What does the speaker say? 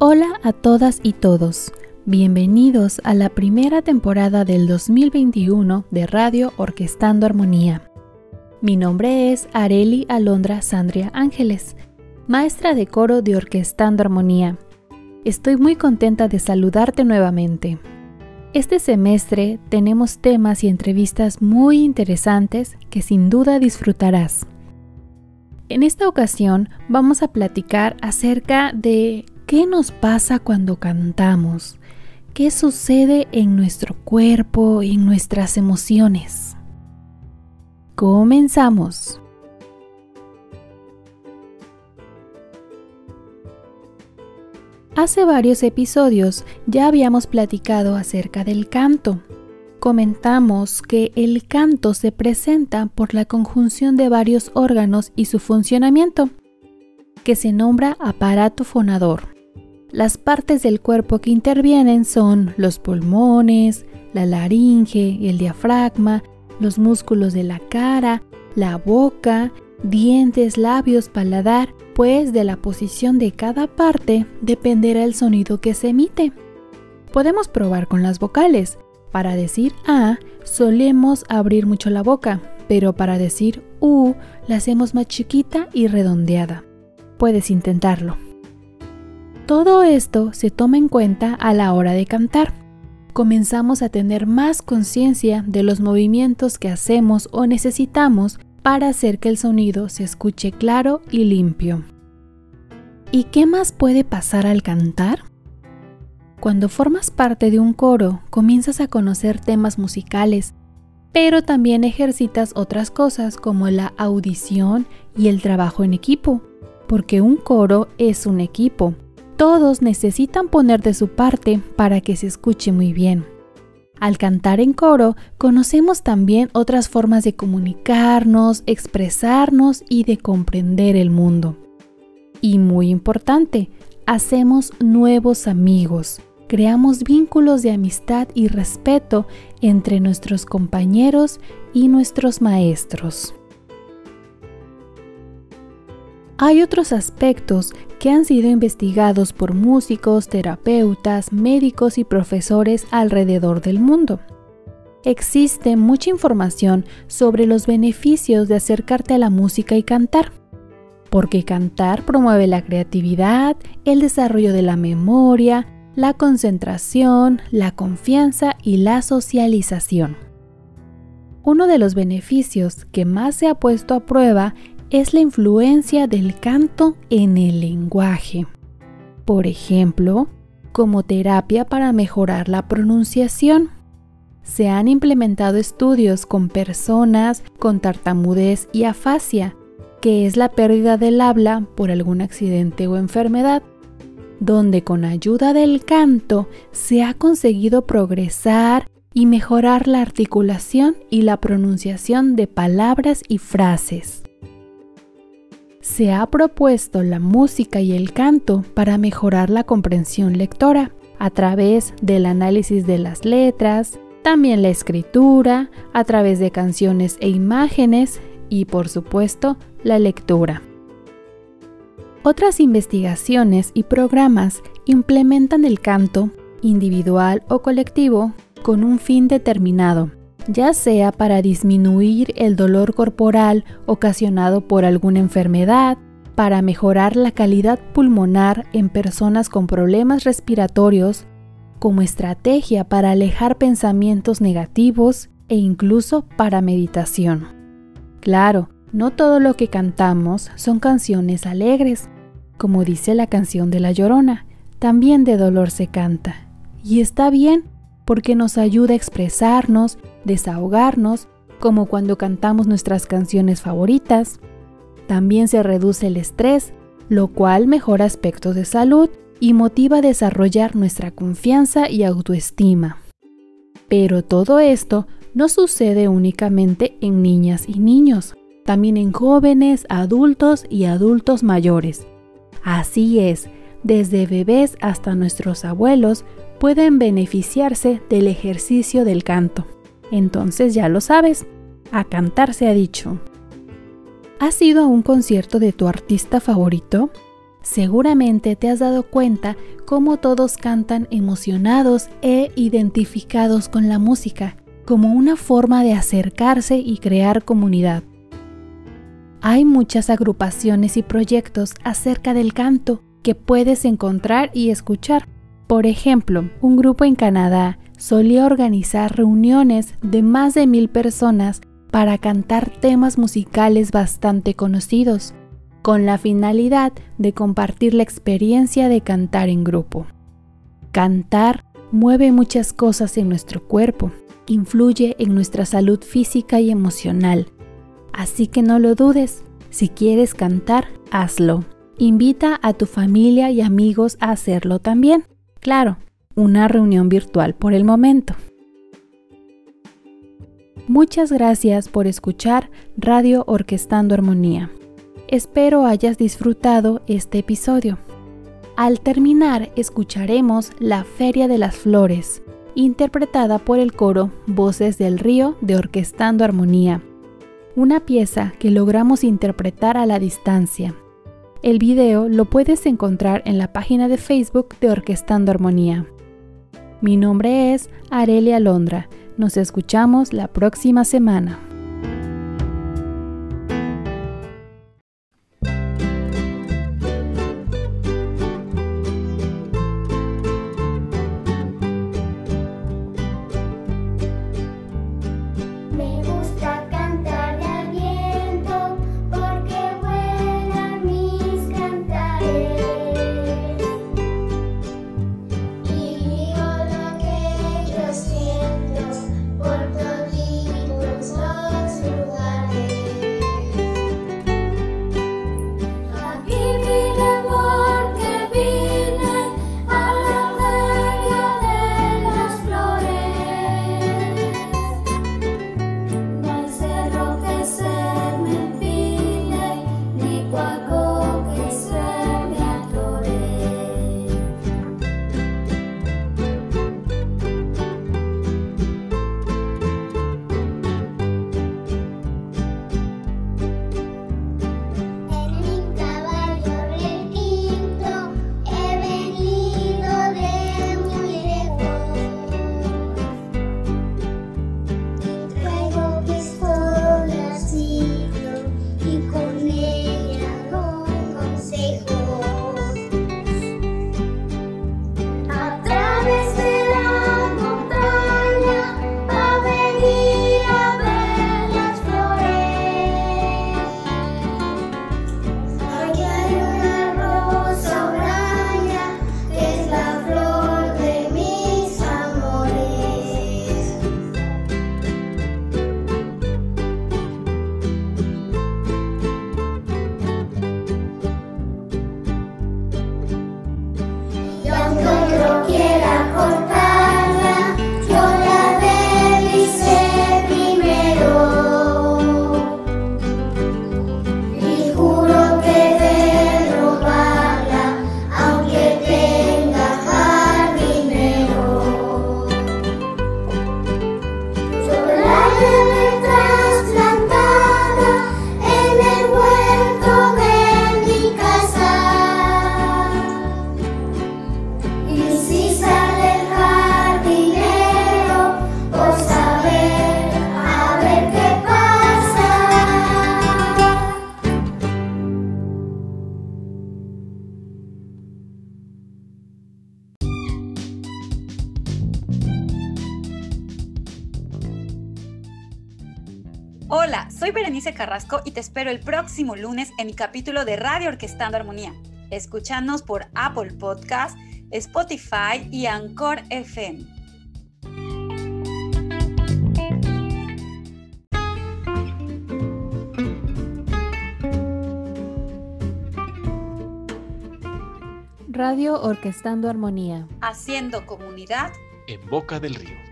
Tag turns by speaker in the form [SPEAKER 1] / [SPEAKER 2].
[SPEAKER 1] Hola a todas y todos. Bienvenidos a la primera temporada del 2021 de Radio Orquestando Armonía. Mi nombre es Areli Alondra Sandria Ángeles, maestra de coro de Orquestando Armonía. Estoy muy contenta de saludarte nuevamente. Este semestre tenemos temas y entrevistas muy interesantes que sin duda disfrutarás. En esta ocasión vamos a platicar acerca de ¿Qué nos pasa cuando cantamos? ¿Qué sucede en nuestro cuerpo y en nuestras emociones? Comenzamos. Hace varios episodios ya habíamos platicado acerca del canto. Comentamos que el canto se presenta por la conjunción de varios órganos y su funcionamiento, que se nombra aparato fonador. Las partes del cuerpo que intervienen son los pulmones, la laringe, el diafragma, los músculos de la cara, la boca, dientes, labios, paladar, pues de la posición de cada parte dependerá el sonido que se emite. Podemos probar con las vocales. Para decir A solemos abrir mucho la boca, pero para decir U la hacemos más chiquita y redondeada. Puedes intentarlo. Todo esto se toma en cuenta a la hora de cantar. Comenzamos a tener más conciencia de los movimientos que hacemos o necesitamos para hacer que el sonido se escuche claro y limpio. ¿Y qué más puede pasar al cantar? Cuando formas parte de un coro, comienzas a conocer temas musicales, pero también ejercitas otras cosas como la audición y el trabajo en equipo, porque un coro es un equipo todos necesitan poner de su parte para que se escuche muy bien. Al cantar en coro, conocemos también otras formas de comunicarnos, expresarnos y de comprender el mundo. Y muy importante, hacemos nuevos amigos, creamos vínculos de amistad y respeto entre nuestros compañeros y nuestros maestros. Hay otros aspectos que han sido investigados por músicos, terapeutas, médicos y profesores alrededor del mundo. Existe mucha información sobre los beneficios de acercarte a la música y cantar, porque cantar promueve la creatividad, el desarrollo de la memoria, la concentración, la confianza y la socialización. Uno de los beneficios que más se ha puesto a prueba es la influencia del canto en el lenguaje. Por ejemplo, como terapia para mejorar la pronunciación. Se han implementado estudios con personas con tartamudez y afasia, que es la pérdida del habla por algún accidente o enfermedad, donde con ayuda del canto se ha conseguido progresar y mejorar la articulación y la pronunciación de palabras y frases se ha propuesto la música y el canto para mejorar la comprensión lectora a través del análisis de las letras, también la escritura, a través de canciones e imágenes y por supuesto la lectura. Otras investigaciones y programas implementan el canto, individual o colectivo, con un fin determinado, ya sea para disminuir el dolor corporal ocasionado por alguna enfermedad, para mejorar la calidad pulmonar en personas con problemas respiratorios, como estrategia para alejar pensamientos negativos e incluso para meditación. Claro, no todo lo que cantamos son canciones alegres, como dice la canción de La Llorona, también de dolor se canta. Y está bien, porque nos ayuda a expresarnos, desahogarnos, como cuando cantamos nuestras canciones favoritas. También se reduce el estrés, lo cual mejora aspectos de salud y motiva a desarrollar nuestra confianza y autoestima. Pero todo esto no sucede únicamente en niñas y niños, también en jóvenes, adultos y adultos mayores. Así es, desde bebés hasta nuestros abuelos pueden beneficiarse del ejercicio del canto. Entonces ya lo sabes, a cantar se ha dicho. ¿Has ido a un concierto de tu artista favorito?
[SPEAKER 2] Seguramente te has dado cuenta cómo todos cantan emocionados e identificados con la música, como una forma de acercarse y crear comunidad. Hay muchas agrupaciones y proyectos acerca del canto que puedes encontrar y escuchar. Por ejemplo, un grupo en Canadá solía organizar reuniones de más de mil personas para cantar temas musicales bastante conocidos, con la finalidad de compartir la experiencia de cantar en grupo. Cantar mueve muchas cosas en nuestro cuerpo, influye en nuestra salud física y emocional, así que no lo dudes, si quieres cantar, hazlo. Invita a tu familia y amigos a hacerlo también. Claro, una reunión virtual por el momento. Muchas gracias por escuchar Radio Orquestando Armonía. Espero hayas disfrutado este episodio. Al terminar escucharemos La Feria de las Flores, interpretada por el coro Voces del Río de Orquestando Armonía, una pieza que logramos interpretar a la distancia. El video lo puedes encontrar en la página de Facebook de Orquestando Armonía. Mi nombre es Arelia Londra. Nos escuchamos la próxima semana.
[SPEAKER 3] Hola, soy Berenice Carrasco y te espero el próximo lunes en mi capítulo de Radio Orquestando Armonía. Escúchanos por Apple Podcast, Spotify y Anchor FM.
[SPEAKER 2] Radio Orquestando Armonía.
[SPEAKER 3] Haciendo comunidad
[SPEAKER 4] en Boca del Río.